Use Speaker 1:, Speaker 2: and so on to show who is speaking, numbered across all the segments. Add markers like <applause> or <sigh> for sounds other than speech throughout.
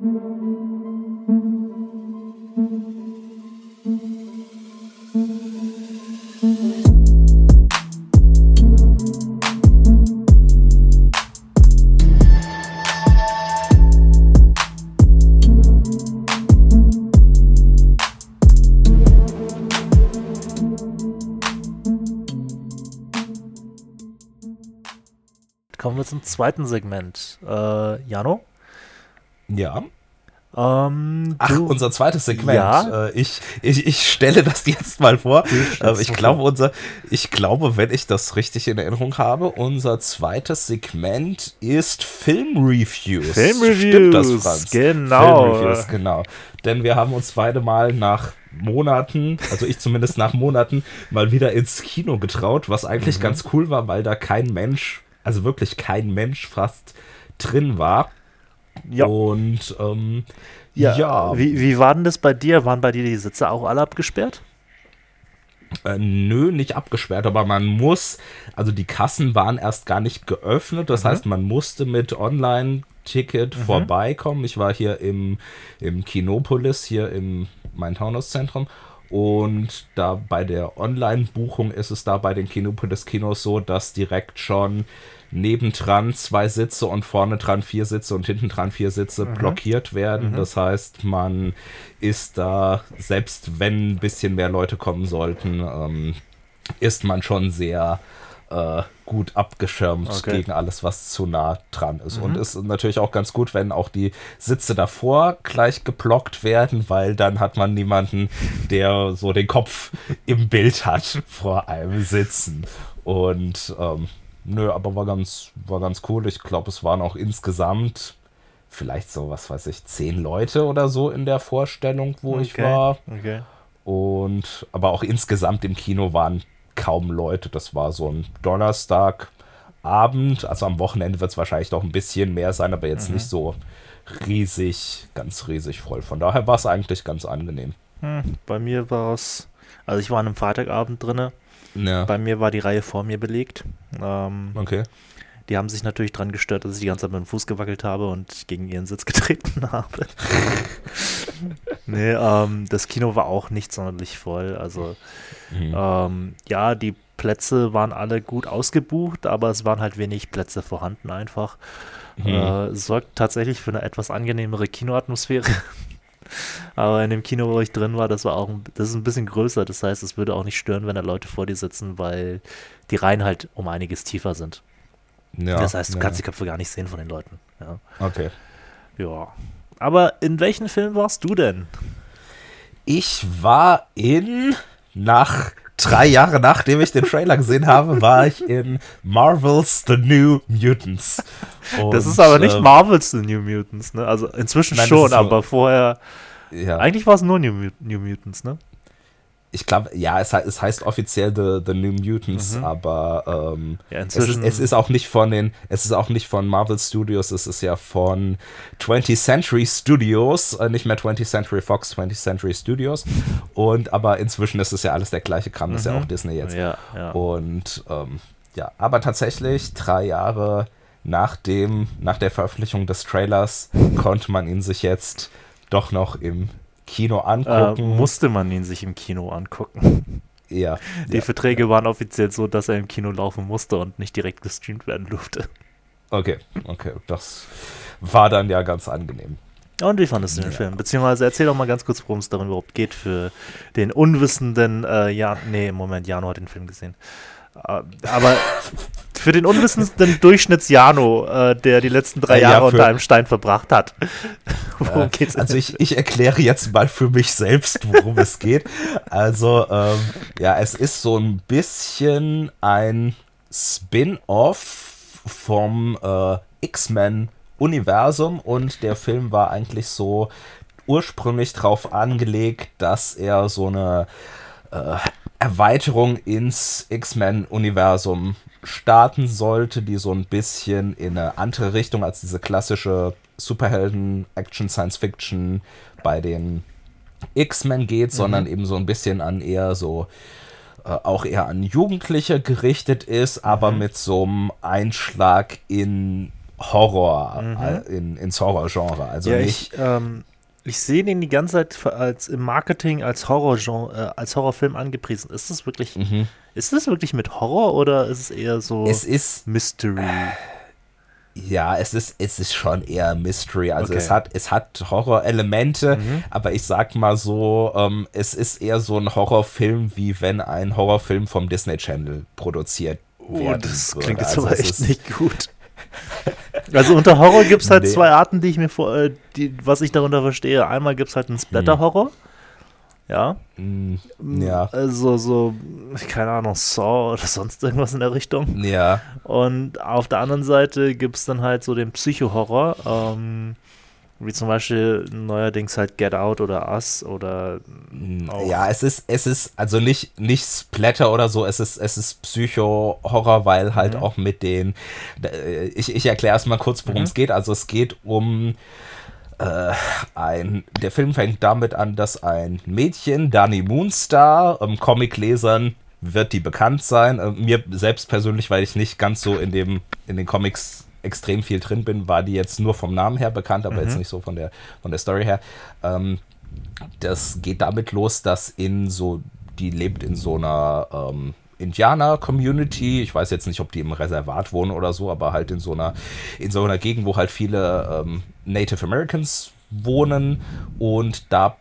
Speaker 1: Kommen wir zum zweiten Segment. Äh, Jano?
Speaker 2: Ja.
Speaker 1: Ähm,
Speaker 2: Ach,
Speaker 1: du-
Speaker 2: unser zweites Segment.
Speaker 1: Ja.
Speaker 2: Äh, ich, ich, ich stelle das jetzt mal vor.
Speaker 1: stellst
Speaker 2: Äh, ich glaube, unser, ich glaube, wenn ich das richtig in Erinnerung habe, unser zweites Segment ist Filmreviews.
Speaker 1: Filmreviews,
Speaker 2: Stimmt das, Franz?
Speaker 1: genau.
Speaker 2: Filmreviews, genau. Denn wir haben uns beide mal nach Monaten, also ich zumindest nach Monaten, mal wieder ins Kino getraut, was eigentlich
Speaker 1: Mhm.
Speaker 2: ganz cool war, weil da kein Mensch, also wirklich kein Mensch fast drin war.
Speaker 1: Ja.
Speaker 2: Und ähm,
Speaker 1: Ja,
Speaker 2: ja,
Speaker 1: Wie, wie war denn das bei dir? Waren bei dir die Sitze auch alle abgesperrt?
Speaker 2: Äh, nö, nicht abgesperrt, aber man muss, also die Kassen waren erst gar nicht geöffnet, das heißt, man musste mit Online-Ticket vorbeikommen. Ich war hier im, im Kinopolis, hier im Main-Taunus-Zentrum. Und da bei der Online-Buchung ist es da bei den Kinopolis-Kinos so, dass direkt schon nebendran zwei Sitze und vorne dran vier Sitze und hinten dran vier Sitze blockiert werden. Das heißt, man ist da, selbst wenn ein bisschen mehr Leute kommen sollten, ähm, ist man schon sehr äh, gut abgeschirmt
Speaker 1: Okay.
Speaker 2: gegen alles, was zu nah dran ist. Und ist natürlich auch ganz gut, wenn auch die Sitze davor gleich geblockt werden, weil dann hat man niemanden, der so den Kopf im Bild hat vor einem Sitzen. Und ähm, nö, aber war ganz, war ganz cool. Ich glaube, es waren auch insgesamt vielleicht so, was weiß ich, zehn Leute oder so in der Vorstellung, wo ich war.
Speaker 1: Okay.
Speaker 2: Und aber auch insgesamt im Kino waren kaum Leute. Das war so ein Donnerstagabend. Also am Wochenende wird es wahrscheinlich noch ein bisschen mehr sein, aber jetzt nicht so riesig, ganz riesig voll. Von daher war es eigentlich ganz angenehm.
Speaker 1: Hm, bei mir war es, also ich war an einem Freitagabend drinne.
Speaker 2: Ja.
Speaker 1: Bei mir war die Reihe vor mir belegt. Ähm,
Speaker 2: Okay.
Speaker 1: die haben sich natürlich dran gestört, dass ich die ganze Zeit mit dem Fuß gewackelt habe und gegen ihren Sitz <laughs> getreten habe. <laughs> nee, ähm, das Kino war auch nicht sonderlich voll. Also
Speaker 2: Mhm.
Speaker 1: Ähm, ja, die Plätze waren alle gut ausgebucht, aber es waren halt wenig Plätze vorhanden einfach.
Speaker 2: Mhm.
Speaker 1: Äh, sorgt tatsächlich für eine etwas angenehmere Kinoatmosphäre. Aber in dem Kino, wo ich drin war, das war auch ein, das ist ein bisschen größer. Das heißt, es würde auch nicht stören, wenn da Leute vor dir sitzen, weil die Reihen halt um einiges tiefer sind.
Speaker 2: Ja,
Speaker 1: das heißt, du
Speaker 2: ja.
Speaker 1: kannst die Köpfe gar nicht sehen von den Leuten. Ja.
Speaker 2: Okay.
Speaker 1: ja. Aber in welchen Film warst du denn?
Speaker 2: Ich war in, nach drei Jahre nachdem ich den Trailer gesehen habe, war ich in Marvel's The New Mutants.
Speaker 1: das
Speaker 2: Und,
Speaker 1: ist aber nicht
Speaker 2: ähm,
Speaker 1: Marvel's The New Mutants, ne? Also inzwischen
Speaker 2: Nein, das
Speaker 1: schon, aber vorher.
Speaker 2: Ja.
Speaker 1: Eigentlich war es nur New, New Mutants, ne?
Speaker 2: Ich glaube, ja, es, es heißt offiziell The, The New Mutants, aber ähm,
Speaker 1: Mhm. Ja,
Speaker 2: es, ist, es ist auch nicht von den, es ist auch nicht von Marvel Studios, es ist ja von 20th Century Studios, äh, nicht mehr 20th Century Fox, 20th Century Studios. Und aber inzwischen ist es ja alles der gleiche Kram, das ist ja
Speaker 1: Mhm.
Speaker 2: auch Disney jetzt.
Speaker 1: ja, ja.
Speaker 2: Und ähm, ja, aber tatsächlich drei Jahre nach dem, nach der Veröffentlichung des Trailers konnte man ihn sich jetzt doch noch im Kino
Speaker 1: äh,
Speaker 2: angucken.
Speaker 1: musste man ihn sich im Kino angucken.
Speaker 2: ja, <laughs>
Speaker 1: Die
Speaker 2: ja.
Speaker 1: Verträge waren offiziell so, dass er im Kino laufen musste und nicht direkt gestreamt werden durfte.
Speaker 2: Okay, okay, das war dann ja ganz angenehm.
Speaker 1: Und wie fandest du den
Speaker 2: Ja.
Speaker 1: Film? Beziehungsweise erzähl doch mal ganz kurz, worum es darin überhaupt geht für den unwissenden, äh, ja, nee, im Moment, Jano hat den Film gesehen. Äh, aber für den unwissenden Durchschnitts-Jano, äh, der die letzten drei
Speaker 2: Äh, ja,
Speaker 1: Jahre unter einem Stein verbracht hat. <laughs> worum
Speaker 2: Äh,
Speaker 1: geht's
Speaker 2: also ich, ich erkläre jetzt mal für mich selbst, worum es geht. Also, ähm, ja, es ist so ein bisschen ein Spin-off vom äh, X-Men-Universum und der Film war eigentlich so ursprünglich darauf angelegt, dass er so eine äh, Erweiterung ins X-Men-Universum starten sollte, die so ein bisschen in eine andere Richtung als diese klassische Superhelden, Action, Science Fiction bei den X-Men geht, sondern eben so ein bisschen an eher so äh, auch eher an Jugendliche gerichtet ist, aber mit so einem Einschlag in Horror mhm. Äh, in, ins Horrorgenre. Also ja, nicht.
Speaker 1: Ich, ähm, ich sehe den die ganze Zeit als im Marketing als Horrorgenre, äh, als Horrorfilm angepriesen. Ist das wirklich, mhm. ist das wirklich mit Horror oder ist es eher so
Speaker 2: es ist,
Speaker 1: Mystery?
Speaker 2: Ja, es ist, es ist schon eher Mystery. Also okay. es hat, es hat Horrorelemente, mhm. aber ich sag mal so, ähm, es ist eher so ein Horrorfilm, wie wenn ein Horrorfilm vom Disney Channel produziert
Speaker 1: Oh, das klingt jetzt also aber echt nicht gut. <laughs> Also unter Horror gibt es halt nee. zwei Arten, die ich mir vor, äh, die, was ich darunter verstehe. Einmal gibt es halt einen Splatter-Horror. Hm. Ja.
Speaker 2: Mm, ja.
Speaker 1: Also so, keine Ahnung, Saw oder sonst irgendwas in der Richtung.
Speaker 2: Ja.
Speaker 1: Und auf der anderen Seite gibt es dann halt so den Psycho-Horror. Ähm, wie zum Beispiel neuerdings halt Get Out oder Us oder
Speaker 2: Ja, es ist, es ist also nicht, nicht Splatter oder so, es ist, es ist Psycho-Horror, weil halt mhm. auch mit den. Ich, ich erkläre erstmal kurz, worum mhm. es geht. Also es geht um äh, ein. Der Film fängt damit an, dass ein Mädchen, Danny Moonstar, ähm, Comiclesern wird die bekannt sein. Äh, mir selbst persönlich, weil ich nicht ganz so in dem, in den Comics extrem viel drin bin, war die jetzt nur vom Namen her bekannt, aber mhm. jetzt nicht so von der, von der Story her. Ähm, das geht damit los, dass in so, die lebt in so einer ähm, Indianer-Community. Ich weiß jetzt nicht, ob die im Reservat wohnen oder so, aber halt in so einer, in so einer Gegend, wo halt viele ähm, Native Americans wohnen und da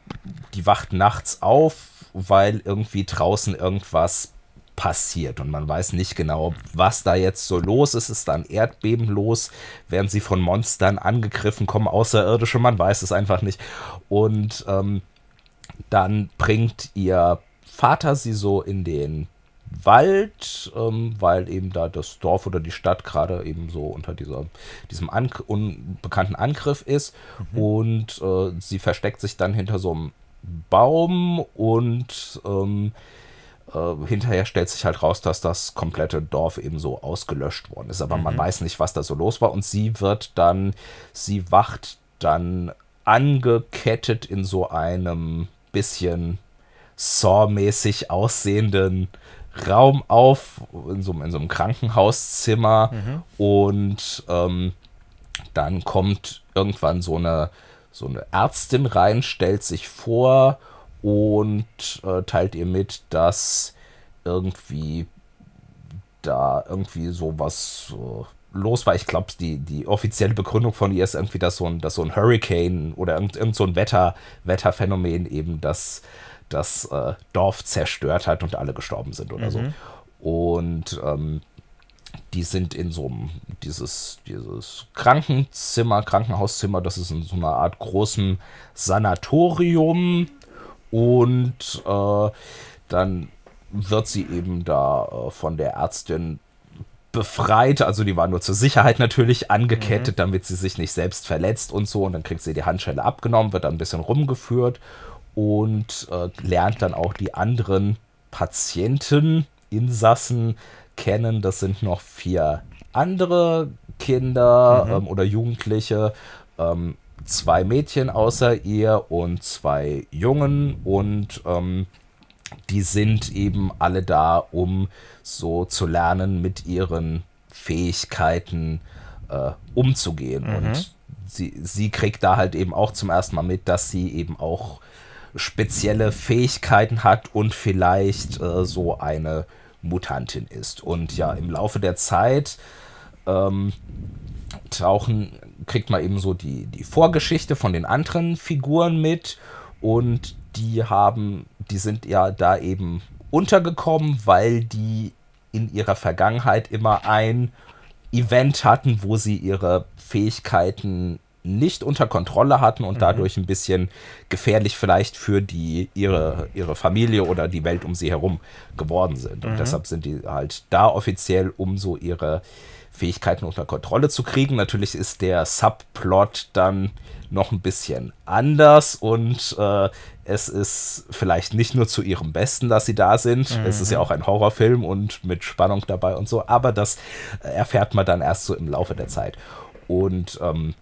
Speaker 2: die wacht nachts auf, weil irgendwie draußen irgendwas passiert und man weiß nicht genau, was da jetzt so los ist. Ist da ein Erdbeben los? Werden sie von Monstern angegriffen? Kommen Außerirdische? Man weiß es einfach nicht. Und ähm, dann bringt ihr Vater sie so in den Wald, ähm, weil eben da das Dorf oder die Stadt gerade eben so unter dieser, diesem An unbekannten Angriff ist. Mhm. Und äh, sie versteckt sich dann hinter so einem Baum und ähm, äh, hinterher stellt sich halt raus, dass das komplette Dorf eben so ausgelöscht worden ist. Aber mhm. man weiß nicht, was da so los war. Und sie wird dann, sie wacht dann angekettet in so einem bisschen Saw-mäßig aussehenden Raum auf, in so, in so einem Krankenhauszimmer. Mhm. Und ähm, dann kommt irgendwann so eine, so eine Ärztin rein, stellt sich vor und äh, teilt ihr mit, dass irgendwie da irgendwie sowas so los war. Ich glaube, die, die offizielle Begründung von ihr ist irgendwie, dass so ein, dass so ein Hurricane oder irgend, irgend so ein Wetter, Wetterphänomen eben das, das äh, Dorf zerstört hat und alle gestorben sind oder mhm. so. Und ähm, die sind in so einem, dieses, dieses Krankenzimmer, Krankenhauszimmer, das ist in so einer Art großem Sanatorium und äh, dann wird sie eben da äh, von der Ärztin befreit. Also die war nur zur Sicherheit natürlich angekettet, mhm. damit sie sich nicht selbst verletzt und so. Und dann kriegt sie die Handschelle abgenommen, wird dann ein bisschen rumgeführt und äh, lernt dann auch die anderen Patienten, Insassen kennen. Das sind noch vier andere Kinder mhm. ähm, oder Jugendliche. Ähm, zwei Mädchen außer ihr und zwei Jungen und ähm, die sind eben alle da, um so zu lernen, mit ihren Fähigkeiten äh, umzugehen. Mhm. Und sie, sie kriegt da halt eben auch zum ersten Mal mit, dass sie eben auch spezielle Fähigkeiten hat und vielleicht äh, so eine Mutantin ist. Und ja, im Laufe der Zeit ähm, tauchen kriegt man eben so die, die Vorgeschichte von den anderen Figuren mit und die haben, die sind ja da eben untergekommen, weil die in ihrer Vergangenheit immer ein Event hatten, wo sie ihre Fähigkeiten nicht unter Kontrolle hatten und mhm. dadurch ein bisschen gefährlich vielleicht für die ihre, ihre Familie oder die Welt um sie herum geworden sind. Und mhm. deshalb sind die halt da offiziell, um so ihre Fähigkeiten unter Kontrolle zu kriegen. Natürlich ist der Subplot dann noch ein bisschen anders und äh, es ist vielleicht nicht nur zu ihrem Besten, dass sie da sind. Mhm. Es ist ja auch ein Horrorfilm und mit Spannung dabei und so, aber das erfährt man dann erst so im Laufe der Zeit. Und ähm,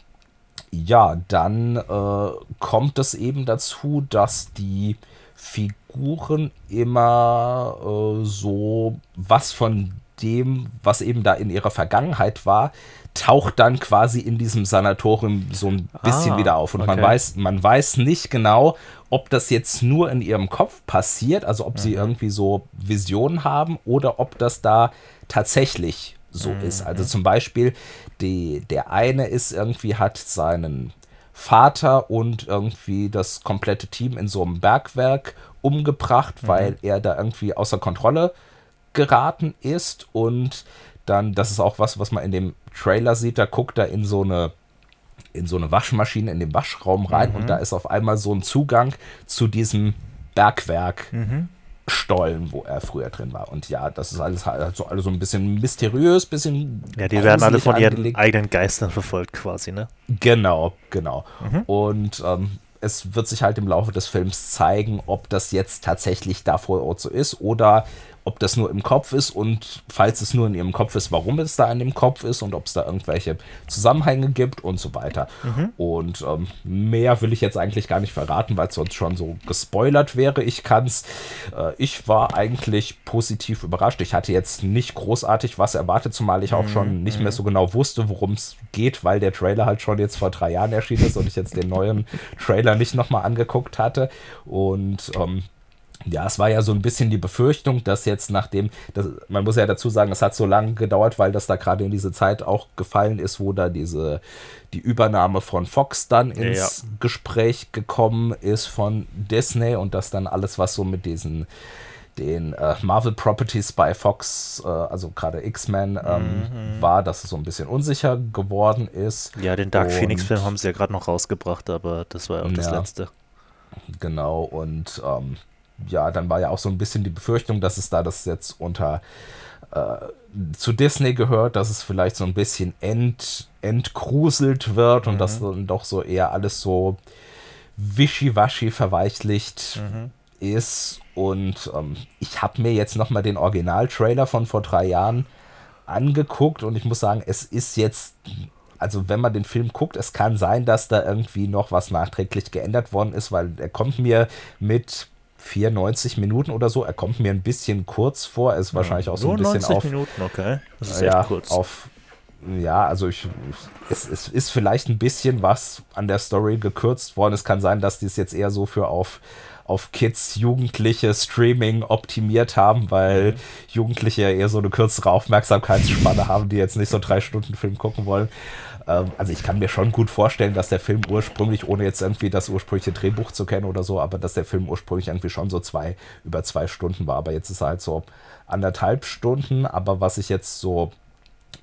Speaker 2: ja, dann äh, kommt es eben dazu, dass die Figuren immer äh, so was von dem, was eben da in ihrer Vergangenheit war, taucht dann quasi in diesem Sanatorium so ein bisschen ah, wieder auf. Und okay. man weiß, man weiß nicht genau, ob das jetzt nur in ihrem Kopf passiert, also ob mhm. sie irgendwie so Visionen haben oder ob das da tatsächlich so mhm. ist. Also zum Beispiel, die, der eine ist irgendwie, hat seinen Vater und irgendwie das komplette Team in so einem Bergwerk umgebracht, mhm. weil er da irgendwie außer Kontrolle geraten ist und dann, das ist auch was, was man in dem Trailer sieht, da guckt er in so eine in so eine Waschmaschine in den Waschraum rein mhm. und da ist auf einmal so ein Zugang zu diesem Bergwerk. Mhm. Stollen, wo er früher drin war. Und ja, das ist alles halt so, alles so ein bisschen mysteriös, bisschen.
Speaker 1: Ja, die werden alle von angelegt. ihren eigenen Geistern verfolgt, quasi, ne?
Speaker 2: Genau, genau. Mhm. Und ähm, es wird sich halt im Laufe des Films zeigen, ob das jetzt tatsächlich da vor Ort so ist oder ob das nur im Kopf ist und falls es nur in ihrem Kopf ist, warum es da in dem Kopf ist und ob es da irgendwelche Zusammenhänge gibt und so weiter. Mhm. Und ähm, mehr will ich jetzt eigentlich gar nicht verraten, weil es sonst schon so gespoilert wäre. Ich kann es, äh, ich war eigentlich positiv überrascht. Ich hatte jetzt nicht großartig was erwartet, zumal ich auch mhm. schon nicht mehr mhm. so genau wusste, worum es geht, weil der Trailer halt schon jetzt vor drei Jahren erschienen ist und ich jetzt den neuen <laughs> Trailer nicht nochmal angeguckt hatte. Und ähm, ja, es war ja so ein bisschen die Befürchtung, dass jetzt nachdem, das, man muss ja dazu sagen, es hat so lange gedauert, weil das da gerade in diese Zeit auch gefallen ist, wo da diese, die Übernahme von Fox dann ins ja. Gespräch gekommen ist von Disney und das dann alles, was so mit diesen den äh, Marvel Properties bei Fox, äh, also gerade X-Men, ähm, mhm. war, dass es so ein bisschen unsicher geworden ist.
Speaker 1: Ja, den Dark Phoenix-Film haben sie ja gerade noch rausgebracht, aber das war ja auch das ja, letzte.
Speaker 2: Genau, und ähm, ja, dann war ja auch so ein bisschen die Befürchtung, dass es da das jetzt unter äh, zu Disney gehört, dass es vielleicht so ein bisschen ent, entgruselt wird mhm. und dass dann doch so eher alles so wischiwaschi verweichlicht mhm. ist. Und ähm, ich habe mir jetzt nochmal den Original-Trailer von vor drei Jahren angeguckt und ich muss sagen, es ist jetzt also wenn man den Film guckt, es kann sein, dass da irgendwie noch was nachträglich geändert worden ist, weil er kommt mir mit 94 Minuten oder so. Er kommt mir ein bisschen kurz vor. Er ist wahrscheinlich auch so ein bisschen 90 auf.
Speaker 1: Minuten, okay.
Speaker 2: Das ist ja, echt kurz. Auf, ja, also ich, es, es ist vielleicht ein bisschen was an der Story gekürzt worden. Es kann sein, dass die es jetzt eher so für auf auf Kids, Jugendliche Streaming optimiert haben, weil mhm. Jugendliche eher so eine kürzere Aufmerksamkeitsspanne haben, die jetzt nicht so drei Stunden Film gucken wollen. Ähm, also ich kann mir schon gut vorstellen, dass der Film ursprünglich, ohne jetzt irgendwie das ursprüngliche Drehbuch zu kennen oder so, aber dass der Film ursprünglich irgendwie schon so zwei, über zwei Stunden war. Aber jetzt ist er halt so anderthalb Stunden. Aber was ich jetzt so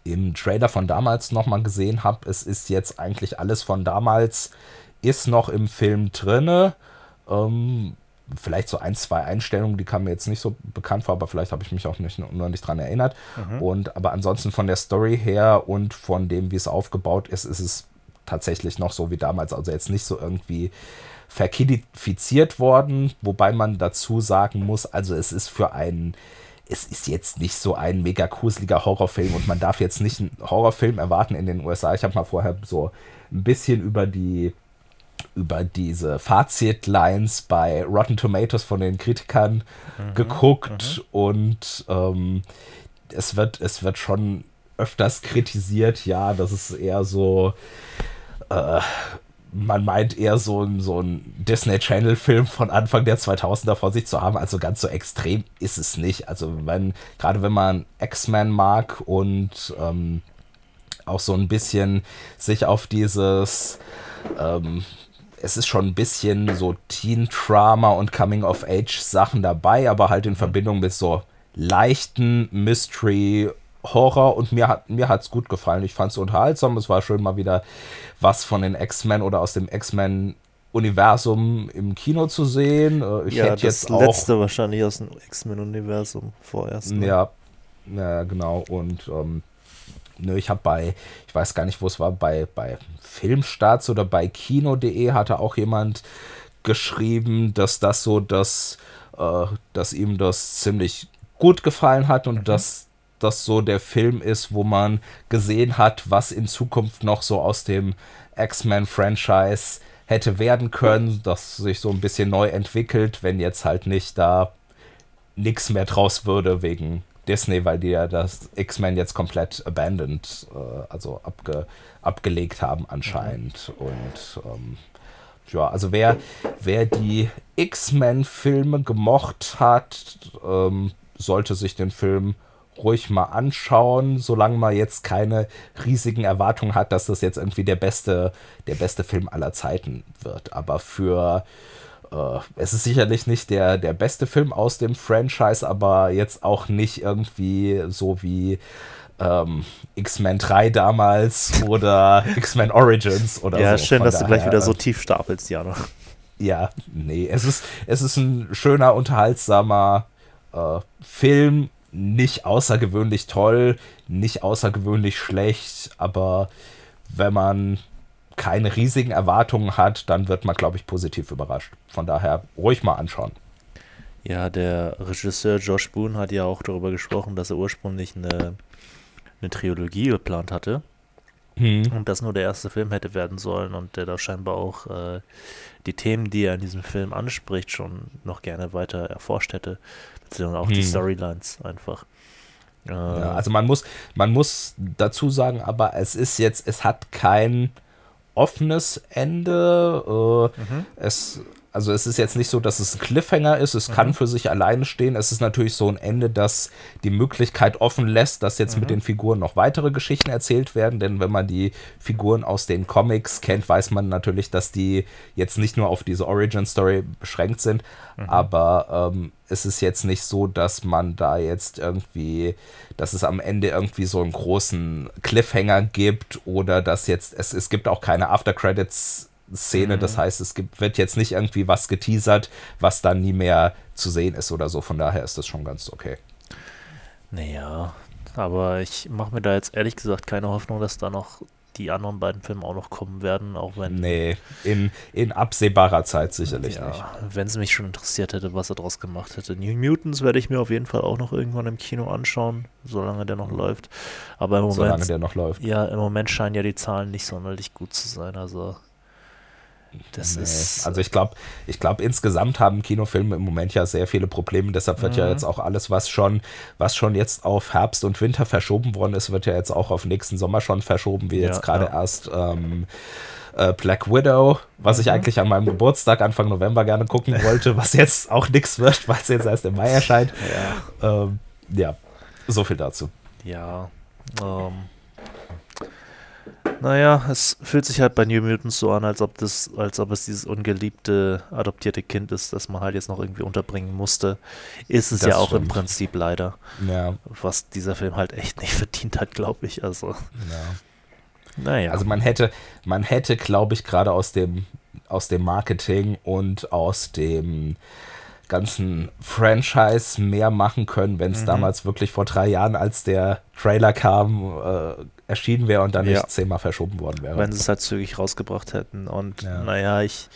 Speaker 2: im Trailer von damals nochmal gesehen habe, es ist jetzt eigentlich alles von damals, ist noch im Film drinne. Ähm, vielleicht so ein, zwei Einstellungen, die kamen mir jetzt nicht so bekannt vor, aber vielleicht habe ich mich auch nicht, nur nicht dran erinnert. Mhm. Und aber ansonsten von der Story her und von dem, wie es aufgebaut ist, ist es tatsächlich noch so wie damals. Also jetzt nicht so irgendwie verkidifiziert worden, wobei man dazu sagen muss, also es ist für einen es ist jetzt nicht so ein mega gruseliger Horrorfilm und man darf jetzt nicht einen Horrorfilm erwarten in den USA. Ich habe mal vorher so ein bisschen über die über diese Fazitlines bei Rotten Tomatoes von den Kritikern mhm, geguckt mhm. und ähm, es wird, es wird schon öfters kritisiert, ja, das ist eher so, äh, man meint eher so, so ein Disney Channel Film von Anfang der 2000er vor sich zu haben, also ganz so extrem ist es nicht. Also wenn, gerade wenn man X-Men mag und ähm, auch so ein bisschen sich auf dieses ähm, es ist schon ein bisschen so Teen-Drama und Coming-of-Age-Sachen dabei, aber halt in Verbindung mit so leichten Mystery, Horror und mir hat mir hat's gut gefallen. Ich fand es unterhaltsam. Es war schön mal wieder was von den X-Men oder aus dem X-Men Universum im Kino zu sehen.
Speaker 1: Äh, ich ja, hätte das jetzt auch, letzte wahrscheinlich aus dem X-Men Universum vorerst.
Speaker 2: Ne? Ja, ja, genau. Und ähm, ne, ich habe bei, ich weiß gar nicht, wo es war, bei, bei Filmstarts oder bei Kino.de hatte auch jemand geschrieben, dass das so, dass, äh, dass ihm das ziemlich gut gefallen hat und mhm. dass das so der Film ist, wo man gesehen hat, was in Zukunft noch so aus dem X-Men-Franchise hätte werden können, das sich so ein bisschen neu entwickelt, wenn jetzt halt nicht da nichts mehr draus würde wegen Disney, weil die ja das X-Men jetzt komplett abandoned, äh, also abge, abgelegt haben anscheinend. Mhm. Und ähm, ja, also wer, wer die X-Men-Filme gemocht hat, ähm, sollte sich den Film ruhig mal anschauen, solange man jetzt keine riesigen Erwartungen hat, dass das jetzt irgendwie der beste, der beste Film aller Zeiten wird. Aber für es ist sicherlich nicht der, der beste Film aus dem Franchise, aber jetzt auch nicht irgendwie so wie ähm, X-Men 3 damals oder <laughs> X-Men Origins oder
Speaker 1: ja,
Speaker 2: so.
Speaker 1: Ja, schön, dass daher, du gleich wieder so tief stapelst, Jana.
Speaker 2: Ja, nee, es ist, es ist ein schöner, unterhaltsamer äh, Film. Nicht außergewöhnlich toll, nicht außergewöhnlich schlecht, aber wenn man keine riesigen Erwartungen hat, dann wird man, glaube ich, positiv überrascht. Von daher ruhig mal anschauen.
Speaker 1: Ja, der Regisseur Josh Boone hat ja auch darüber gesprochen, dass er ursprünglich eine, eine Trilogie geplant hatte. Hm. Und das nur der erste Film hätte werden sollen und der da scheinbar auch äh, die Themen, die er in diesem Film anspricht, schon noch gerne weiter erforscht hätte. Beziehungsweise auch hm. die Storylines einfach.
Speaker 2: Äh, ja, also man muss, man muss dazu sagen, aber es ist jetzt, es hat kein offenes Ende. Äh, mhm. Es also es ist jetzt nicht so, dass es ein Cliffhanger ist, es mhm. kann für sich alleine stehen. Es ist natürlich so ein Ende, das die Möglichkeit offen lässt, dass jetzt mhm. mit den Figuren noch weitere Geschichten erzählt werden. Denn wenn man die Figuren aus den Comics kennt, weiß man natürlich, dass die jetzt nicht nur auf diese Origin-Story beschränkt sind. Mhm. Aber ähm, es ist jetzt nicht so, dass man da jetzt irgendwie, dass es am Ende irgendwie so einen großen Cliffhanger gibt oder dass jetzt, es, es gibt auch keine After-Credits- Szene. Mhm. Das heißt, es gibt, wird jetzt nicht irgendwie was geteasert, was dann nie mehr zu sehen ist oder so. Von daher ist das schon ganz okay.
Speaker 1: Naja, aber ich mache mir da jetzt ehrlich gesagt keine Hoffnung, dass da noch die anderen beiden Filme auch noch kommen werden, auch wenn.
Speaker 2: Nee, in, in absehbarer Zeit sicherlich ja, nicht.
Speaker 1: Wenn es mich schon interessiert hätte, was er daraus gemacht hätte. New Mutants werde ich mir auf jeden Fall auch noch irgendwann im Kino anschauen, solange der noch läuft. Aber im Moment.
Speaker 2: Solange der noch läuft.
Speaker 1: Ja, im Moment scheinen ja die Zahlen nicht sonderlich gut zu sein. Also das nee. ist.
Speaker 2: Also ich glaube, ich glaube, insgesamt haben Kinofilme im Moment ja sehr viele Probleme. Deshalb wird mhm. ja jetzt auch alles, was schon, was schon jetzt auf Herbst und Winter verschoben worden ist, wird ja jetzt auch auf nächsten Sommer schon verschoben, wie ja, jetzt gerade ja. erst ähm, äh, Black Widow, was mhm. ich eigentlich an meinem Geburtstag Anfang November gerne gucken wollte, was jetzt auch nichts wird, <laughs> weil es jetzt erst im Mai erscheint. Ja, ähm, ja so viel dazu.
Speaker 1: Ja. Ähm naja, es fühlt sich halt bei New Mutants so an, als ob das, als ob es dieses ungeliebte, adoptierte Kind ist, das man halt jetzt noch irgendwie unterbringen musste. Ist es das ja auch stimmt. im Prinzip leider.
Speaker 2: Ja.
Speaker 1: Was dieser Film halt echt nicht <laughs> verdient hat, glaube ich. Also.
Speaker 2: Ja. Naja. Also man hätte, man hätte, glaube ich, gerade aus dem, aus dem Marketing und aus dem ganzen Franchise mehr machen können, wenn es mhm. damals wirklich vor drei Jahren, als der Trailer kam, äh, erschienen wäre und dann ja. nicht zehnmal verschoben worden wäre.
Speaker 1: Wenn sie es halt zügig rausgebracht hätten. Und ja. naja, ich,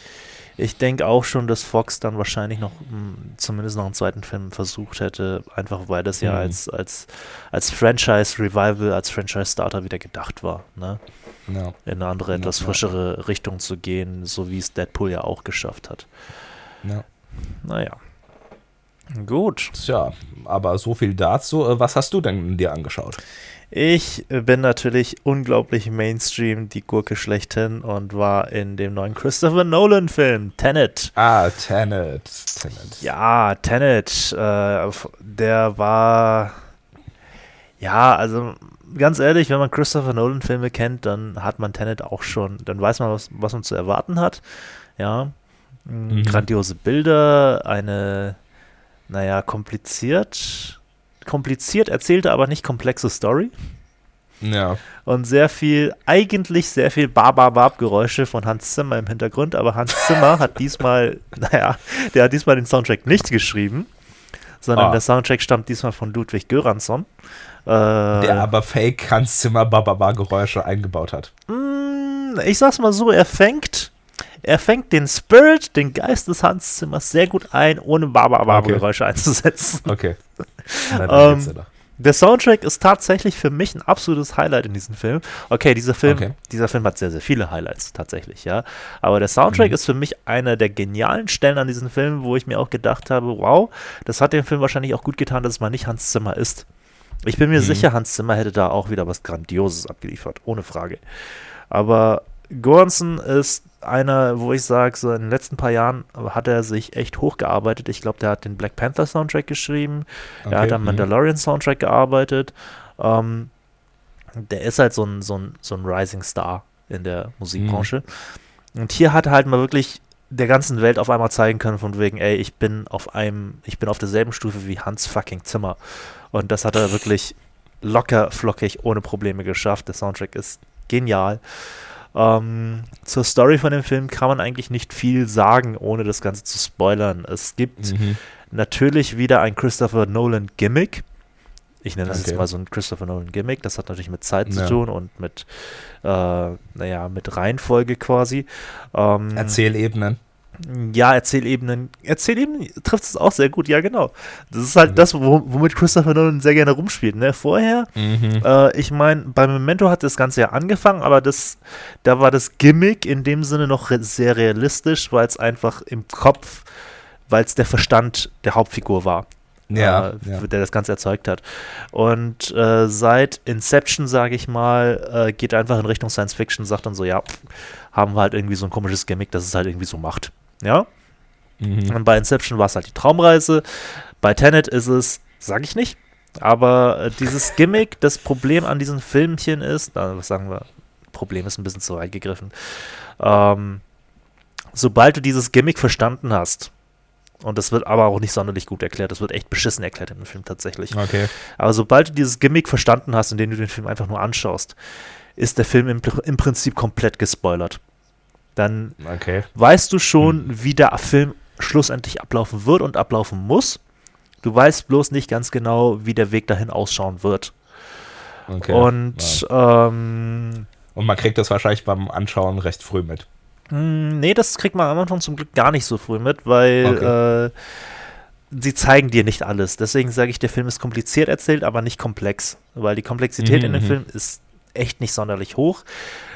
Speaker 1: ich denke auch schon, dass Fox dann wahrscheinlich noch mh, hm, zumindest noch einen zweiten Film versucht hätte, einfach weil das ja mhm. als, als, als Franchise-Revival, als Franchise-Starter wieder gedacht war. Ne? Ja. In eine andere, etwas frischere Richtung zu gehen, so wie es Deadpool ja auch geschafft hat.
Speaker 2: Ja.
Speaker 1: Naja. Gut.
Speaker 2: Tja, aber so viel dazu. Äh, was hast du denn dir angeschaut?
Speaker 1: Ich bin natürlich unglaublich Mainstream, die Gurke schlechthin und war in dem neuen Christopher Nolan-Film, Tenet.
Speaker 2: Ah, Tenet.
Speaker 1: Tenet. Ja, Tenet. Äh, der war. Ja, also ganz ehrlich, wenn man Christopher Nolan-Filme kennt, dann hat man Tenet auch schon. Dann weiß man, was, was man zu erwarten hat. Ja. Mhm. Grandiose Bilder, eine, naja, kompliziert kompliziert erzählte, aber nicht komplexe Story.
Speaker 2: Ja.
Speaker 1: Und sehr viel, eigentlich sehr viel Bababab-Geräusche von Hans Zimmer im Hintergrund, aber Hans Zimmer hat diesmal, <laughs> naja, der hat diesmal den Soundtrack nicht geschrieben, sondern ah. der Soundtrack stammt diesmal von Ludwig Göransson.
Speaker 2: Äh, der aber Fake Hans Zimmer Bababa-Geräusche eingebaut hat.
Speaker 1: Mm, ich sag's mal so, er fängt er fängt den Spirit, den Geist des Hans Zimmers sehr gut ein, ohne Baba-Baba-Geräusche okay. einzusetzen.
Speaker 2: Okay.
Speaker 1: ähm, der Soundtrack ist tatsächlich für mich ein absolutes Highlight in diesem Film. Okay, dieser Film, okay. dieser Film hat sehr, sehr viele Highlights tatsächlich, ja. Aber der Soundtrack mhm. ist für mich einer der genialen Stellen an diesem Film, wo ich mir auch gedacht habe, wow, das hat dem Film wahrscheinlich auch gut getan, dass es mal nicht Hans Zimmer ist. Ich bin mir mhm. sicher, Hans Zimmer hätte da auch wieder was Grandioses abgeliefert, ohne Frage. Aber Goranson ist einer, wo ich sage, so in den letzten paar Jahren hat er sich echt hochgearbeitet. Ich glaube, der hat den Black Panther Soundtrack geschrieben, okay. er hat am mhm. Mandalorian Soundtrack gearbeitet. Ähm, der ist halt so ein, so, ein, so ein Rising Star in der Musikbranche. Mhm. Und hier hat er halt mal wirklich der ganzen Welt auf einmal zeigen können, von wegen, ey, ich bin auf einem, ich bin auf derselben Stufe wie Hans fucking Zimmer. Und das hat er wirklich locker, flockig, ohne Probleme geschafft. Der Soundtrack ist genial. Ähm, zur Story von dem Film kann man eigentlich nicht viel sagen, ohne das Ganze zu spoilern. Es gibt mhm. natürlich wieder ein Christopher Nolan Gimmick. Ich nenne das okay. jetzt mal so ein Christopher Nolan Gimmick. Das hat natürlich mit Zeit ja. zu tun und mit, äh, naja, mit Reihenfolge quasi.
Speaker 2: Ähm, Erzählebenen.
Speaker 1: Ja, Erzählebenen. Erzählebenen trifft es auch sehr gut, ja, genau. Das ist halt mhm. das, womit Christopher Nolan sehr gerne rumspielt. Ne? Vorher, mhm. äh, ich meine, bei Memento hat das Ganze ja angefangen, aber das, da war das Gimmick in dem Sinne noch re sehr realistisch, weil es einfach im Kopf, weil es der Verstand der Hauptfigur war. Ja, äh, ja, der das Ganze erzeugt hat. Und äh, seit Inception, sage ich mal, äh, geht einfach in Richtung Science Fiction, sagt dann so, ja, haben wir halt irgendwie so ein komisches Gimmick, das es halt irgendwie so macht. Ja. Mhm. Und bei Inception war es halt die Traumreise. Bei Tenet ist es, sag ich nicht, aber äh, dieses <laughs> Gimmick, das Problem an diesen Filmchen ist, na, was sagen wir, Problem ist ein bisschen zu weit gegriffen. Ähm, sobald du dieses Gimmick verstanden hast, und das wird aber auch nicht sonderlich gut erklärt, das wird echt beschissen erklärt in dem Film tatsächlich.
Speaker 2: Okay.
Speaker 1: Aber sobald du dieses Gimmick verstanden hast, indem du den Film einfach nur anschaust, ist der Film im, im Prinzip komplett gespoilert dann okay. weißt du schon, hm. wie der Film schlussendlich ablaufen wird und ablaufen muss. Du weißt bloß nicht ganz genau, wie der Weg dahin ausschauen wird. Okay. Und, ja. ähm,
Speaker 2: und man kriegt das wahrscheinlich beim Anschauen recht früh mit.
Speaker 1: Hm, nee, das kriegt man am Anfang zum Glück gar nicht so früh mit, weil okay. äh, sie zeigen dir nicht alles. Deswegen sage ich, der Film ist kompliziert erzählt, aber nicht komplex. Weil die Komplexität mhm, in dem mhm. Film ist echt nicht sonderlich hoch.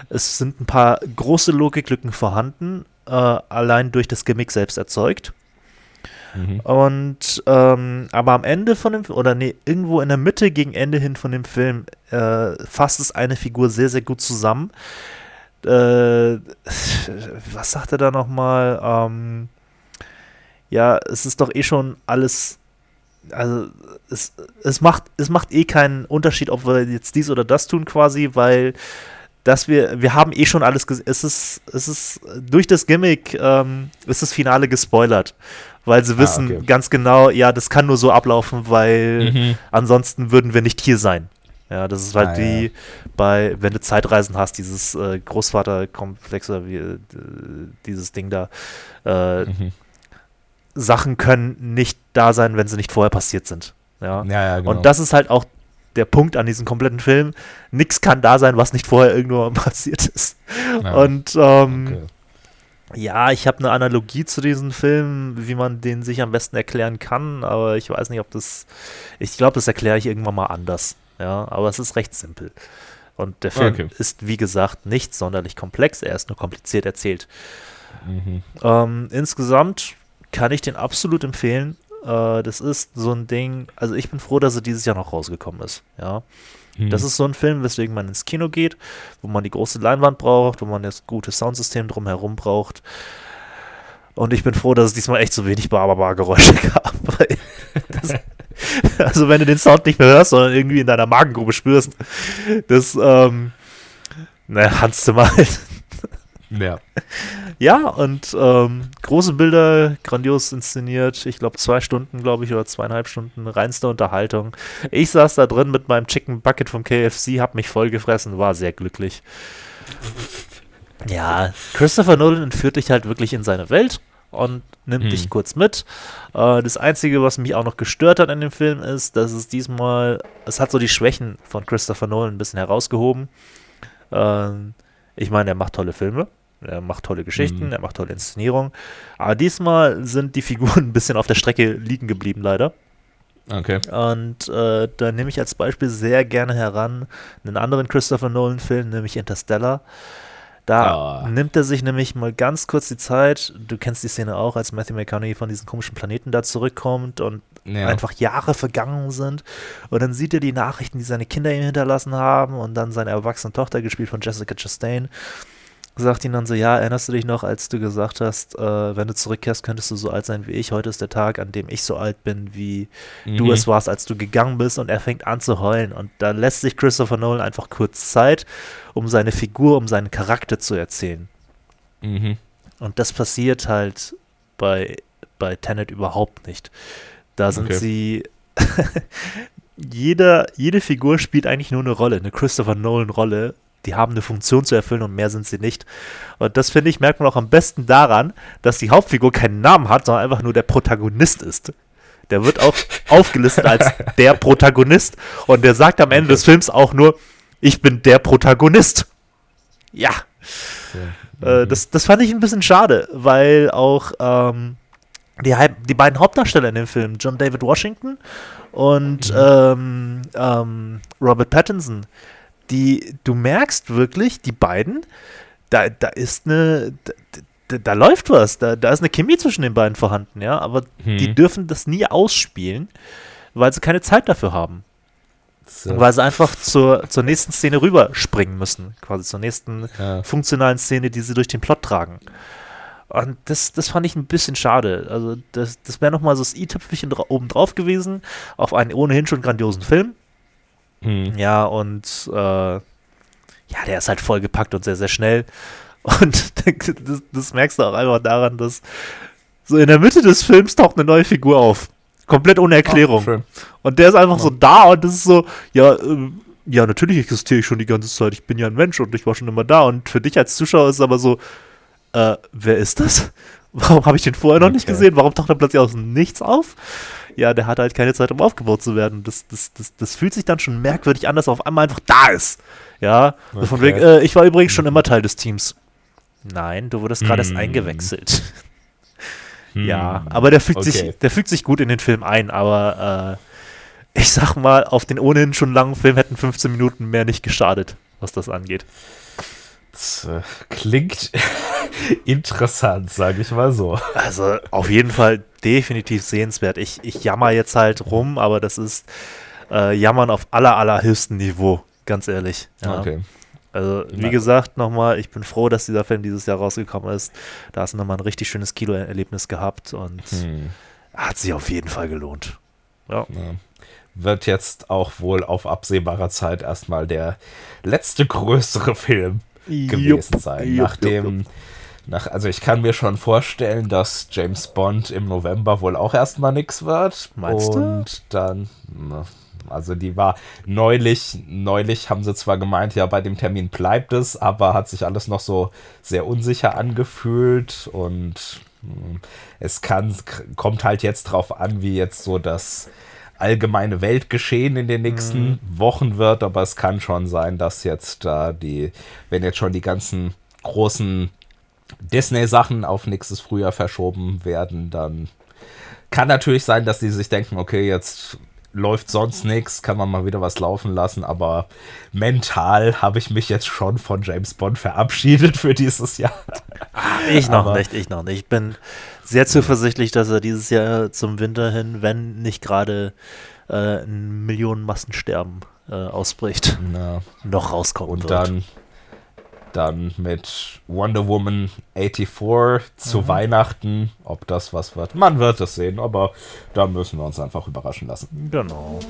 Speaker 1: Es sind ein paar große Logiklücken vorhanden, äh, allein durch das Gimmick selbst erzeugt. Mhm. Und ähm, aber am Ende von dem oder nee, irgendwo in der Mitte gegen Ende hin von dem Film äh, fasst es eine Figur sehr, sehr gut zusammen. Äh, was sagt er da nochmal? Ähm, ja, es ist doch eh schon alles also es, es, macht, es macht eh keinen Unterschied, ob wir jetzt dies oder das tun quasi, weil dass wir, wir haben eh schon alles gesehen. Es ist, es ist durch das Gimmick ähm, ist das Finale gespoilert, weil sie ah, wissen okay. ganz genau, ja, das kann nur so ablaufen, weil mhm. ansonsten würden wir nicht hier sein. Ja, das ist halt ah, wie ja. bei, wenn du Zeitreisen hast, dieses äh, Großvaterkomplex oder wie, äh, dieses Ding da. Äh, mhm. Sachen können nicht da sein, wenn sie nicht vorher passiert sind. Ja, ja, ja genau. Und das ist halt auch der Punkt an diesem kompletten Film. Nichts kann da sein, was nicht vorher irgendwo <laughs> passiert ist. Ja. Und ähm, okay. ja, ich habe eine Analogie zu diesem Film, wie man den sich am besten erklären kann, aber ich weiß nicht, ob das. Ich glaube, das erkläre ich irgendwann mal anders. Ja, aber es ist recht simpel. Und der Film okay. ist, wie gesagt, nicht sonderlich komplex, er ist nur kompliziert erzählt. Mhm. Ähm, insgesamt kann ich den absolut empfehlen. Äh, das ist so ein Ding, also ich bin froh, dass er dieses Jahr noch rausgekommen ist. Ja. Mhm. Das ist so ein Film, weswegen man ins Kino geht, wo man die große Leinwand braucht, wo man das gute Soundsystem drumherum braucht. Und ich bin froh, dass es diesmal echt so wenig Barbarbar-Geräusche <laughs> gab. Das, <laughs> also wenn du den Sound nicht mehr hörst, sondern irgendwie in deiner Magengrube spürst, das, ähm, naja, Hans Zimmer halt. Ja. <laughs> Ja, und ähm, große Bilder, grandios inszeniert. Ich glaube, zwei Stunden, glaube ich, oder zweieinhalb Stunden, reinste Unterhaltung. Ich saß da drin mit meinem Chicken Bucket vom KFC, hab mich vollgefressen, war sehr glücklich. Ja, Christopher Nolan entführt dich halt wirklich in seine Welt und nimmt hm. dich kurz mit. Äh, das Einzige, was mich auch noch gestört hat in dem Film, ist, dass es diesmal, es hat so die Schwächen von Christopher Nolan ein bisschen herausgehoben. Äh, ich meine, er macht tolle Filme. Er macht tolle Geschichten, mhm. er macht tolle Inszenierung. Aber diesmal sind die Figuren <laughs> ein bisschen auf der Strecke liegen geblieben, leider.
Speaker 2: Okay.
Speaker 1: Und äh, da nehme ich als Beispiel sehr gerne heran einen anderen Christopher Nolan-Film, nämlich Interstellar. Da oh. nimmt er sich nämlich mal ganz kurz die Zeit. Du kennst die Szene auch, als Matthew McConaughey von diesem komischen Planeten da zurückkommt und ja. einfach Jahre vergangen sind. Und dann sieht er die Nachrichten, die seine Kinder ihm hinterlassen haben und dann seine erwachsene Tochter, gespielt von Jessica Chastain, sagt ihn dann so, ja, erinnerst du dich noch, als du gesagt hast, äh, wenn du zurückkehrst, könntest du so alt sein wie ich. Heute ist der Tag, an dem ich so alt bin, wie mhm. du es warst, als du gegangen bist. Und er fängt an zu heulen. Und da lässt sich Christopher Nolan einfach kurz Zeit, um seine Figur, um seinen Charakter zu erzählen. Mhm. Und das passiert halt bei, bei Tenet überhaupt nicht. Da sind okay. sie <laughs> jeder, jede Figur spielt eigentlich nur eine Rolle, eine Christopher Nolan-Rolle die haben eine Funktion zu erfüllen und mehr sind sie nicht. Und das finde ich, merkt man auch am besten daran, dass die Hauptfigur keinen Namen hat, sondern einfach nur der Protagonist ist. Der wird auch <laughs> aufgelistet als der Protagonist und der sagt am Ende okay. des Films auch nur, ich bin der Protagonist. Ja. Äh, das, das fand ich ein bisschen schade, weil auch ähm, die, die beiden Hauptdarsteller in dem Film, John David Washington und mhm. ähm, ähm, Robert Pattinson, die, du merkst wirklich, die beiden, da, da ist eine, da, da läuft was, da, da ist eine Chemie zwischen den beiden vorhanden, ja, aber hm. die dürfen das nie ausspielen, weil sie keine Zeit dafür haben. So. Weil sie einfach zur, zur nächsten Szene rüberspringen müssen, quasi zur nächsten ja. funktionalen Szene, die sie durch den Plot tragen. Und das, das fand ich ein bisschen schade. Also, das, das wäre nochmal so das i-Tüpfelchen oben drauf gewesen, auf einen ohnehin schon grandiosen Film. Mhm. Ja, und äh, ja, der ist halt vollgepackt und sehr, sehr schnell. <laughs> Und das, das, merkst du auch einfach daran, dass so in der Mitte des Films taucht eine neue Figur auf. Komplett ohne Erklärung. Oh, und der ist einfach ja. so da und das ist so, ja, äh, ja, natürlich existiere ich schon die ganze Zeit. Ich bin ja ein Mensch und ich war schon immer da. Und für dich als Zuschauer ist es aber so, äh, wer ist das? <laughs> Warum habe ich den vorher noch okay. nicht gesehen? Warum taucht er plötzlich aus Nichts auf? Ja, der hat halt keine Zeit, um aufgebaut zu werden. Das, das, das, das fühlt sich dann schon merkwürdig an, dass er auf einmal einfach da ist. Ja, okay. von wegen, äh, ich war übrigens schon immer Teil des Teams. Nein, du wurdest gerade hm. erst eingewechselt. <laughs> Hm. Ja, aber der fügt, okay. sich, der fügt sich gut in den Film ein, aber äh, ich sag mal, auf den ohnehin schon langen Film hätten 15 Minuten mehr nicht geschadet, was das angeht.
Speaker 2: Das äh, klingt <laughs> interessant, sage ich mal so.
Speaker 1: Also auf jeden Fall definitiv sehenswert. Ich, ich jammer jetzt halt rum, aber das ist äh, Jammern auf aller, allerhöchstem Niveau, ganz ehrlich. Ja. Okay. Also, wie gesagt, nochmal, ich bin froh, dass dieser Film dieses Jahr rausgekommen ist. Da hast du nochmal ein richtig schönes Kino-Erlebnis gehabt und hm. hat sich auf jeden Fall gelohnt. Ja. ja.
Speaker 2: Wird jetzt auch wohl auf absehbarer Zeit erstmal der letzte größere Film gewesen sein. Jupp, Nachdem, jupp, jupp. Nach, also ich kann mir schon vorstellen, dass James Bond im November wohl auch erstmal nichts wird. Meinst und du? Und dann, also die war neulich, neulich haben sie zwar gemeint, ja, bei dem Termin bleibt es, aber hat sich alles noch so sehr unsicher angefühlt und hm, es kann, kommt halt jetzt drauf an, wie jetzt so das allgemeine Weltgeschehen in den nächsten mhm. Wochen wird, aber es kann schon sein, dass jetzt da die, wenn jetzt schon die ganzen großen Disney-Sachen auf nächstes Frühjahr verschoben werden, dann kann natürlich sein, dass die sich denken, okay, jetzt läuft sonst nichts, kann man mal wieder was laufen lassen, aber mental habe ich mich jetzt schon von James Bond verabschiedet für dieses Jahr. <laughs>
Speaker 1: Ich noch aber, nicht, ich noch nicht. Ich bin sehr zuversichtlich, dass er dieses Jahr zum Winter hin, wenn nicht gerade äh, ein Millionenmassensterben äh, ausbricht, na, noch rauskommen
Speaker 2: und wird. dann dann mit Wonder Woman 84 zu mhm. Weihnachten. Ob das was wird, man wird es sehen, aber da müssen wir uns einfach überraschen lassen.
Speaker 1: Genau.